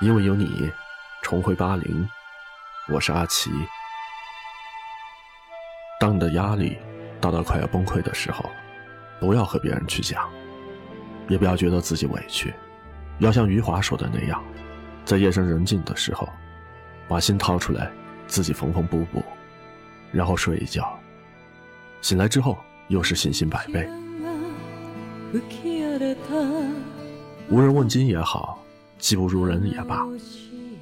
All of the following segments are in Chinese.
因为有你，重回巴陵，我是阿奇。当你的压力大到快要崩溃的时候，不要和别人去讲，也不要觉得自己委屈，要像余华说的那样，在夜深人静的时候，把心掏出来，自己缝缝补补，然后睡一觉，醒来之后又是信心百倍。无人问津也好。技不如人也罢，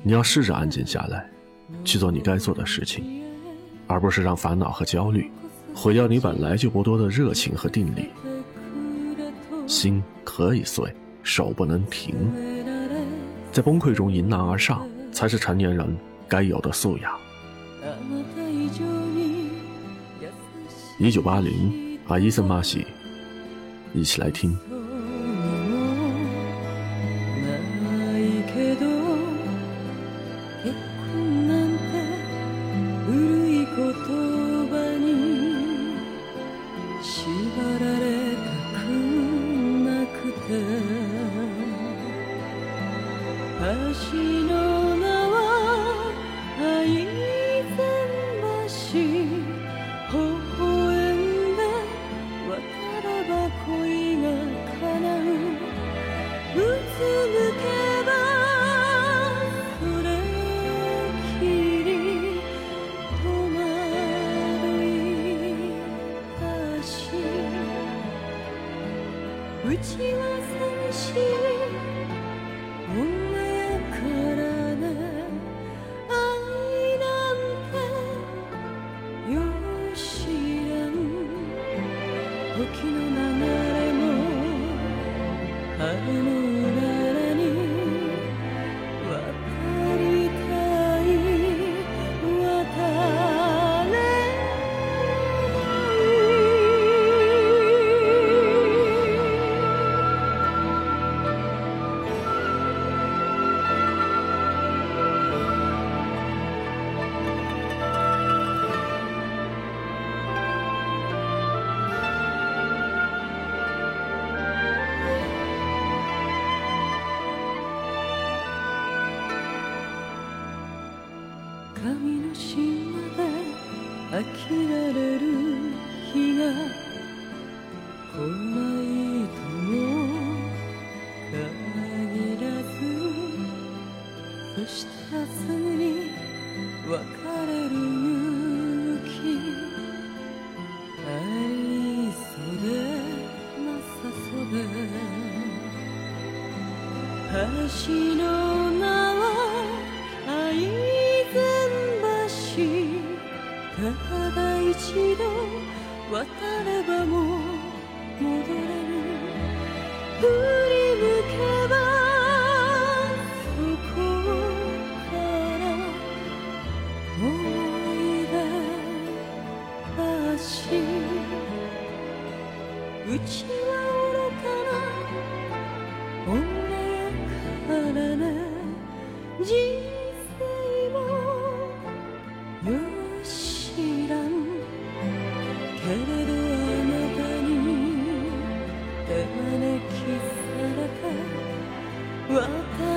你要试着安静下来，去做你该做的事情，而不是让烦恼和焦虑毁掉你本来就不多的热情和定力。心可以碎，手不能停，在崩溃中迎难而上，才是成年人该有的素养。一九八零，阿伊森马西，一起来听。足の名は愛全橋微笑んで渡れば恋が叶ううつむけばそれきり戸惑い橋うちは寂しいしまで飽きられる日が来ないとも限らずそしたらすぐに別れる勇気ありそうでなさそうで橋の中一度渡ればもう戻れる振り向けばそこから思い出しうちは愚かな女やからね我。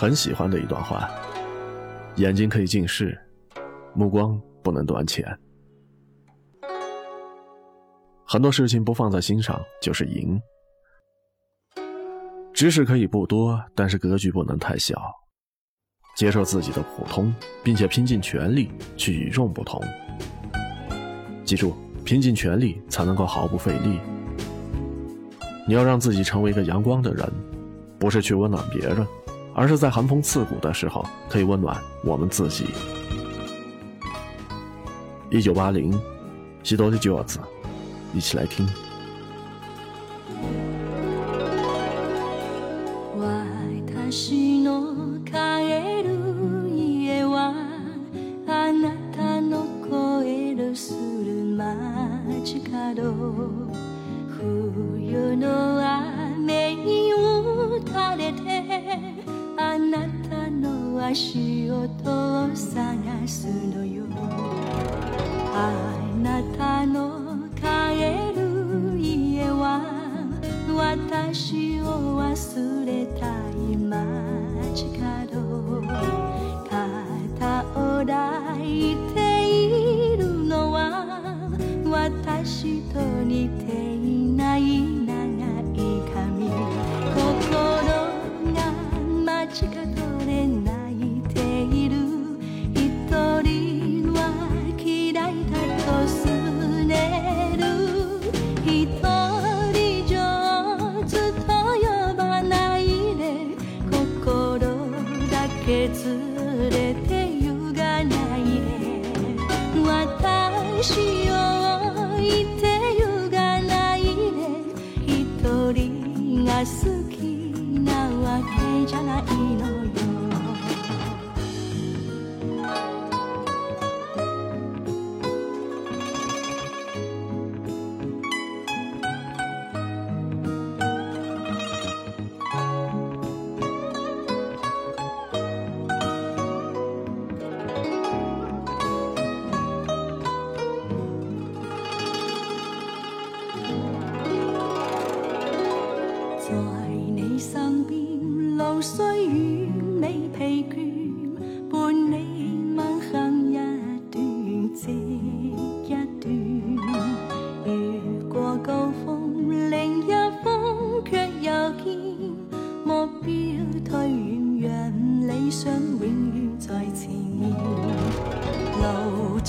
很喜欢的一段话：眼睛可以近视，目光不能短浅。很多事情不放在心上就是赢。知识可以不多，但是格局不能太小。接受自己的普通，并且拼尽全力去与众不同。记住，拼尽全力才能够毫不费力。你要让自己成为一个阳光的人，不是去温暖别人。而是在寒风刺骨的时候，可以温暖我们自己。一九八零，西多的句子，一起来听。足音を探すのよあなたの帰る家は私を忘れたい街角肩を抱いて叶子。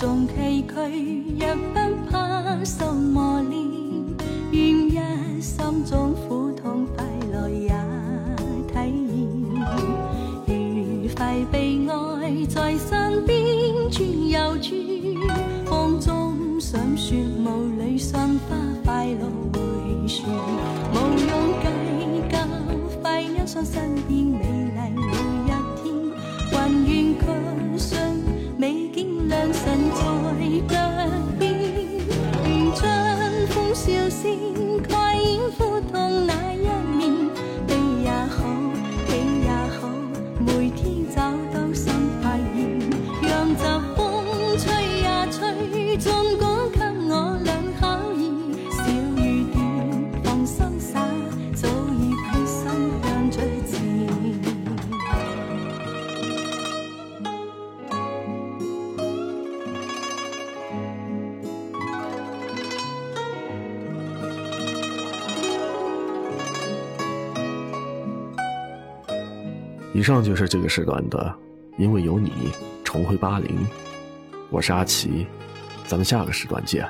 纵崎岖，若不怕受磨练，愿一心中苦痛快乐也体验。愉快悲哀在身边转又转，风中赏雪，雾里赏花，快乐回旋。无用计较，快欣赏身边美丽。以上就是这个时段的《因为有你》重回巴黎》，我是阿奇，咱们下个时段见。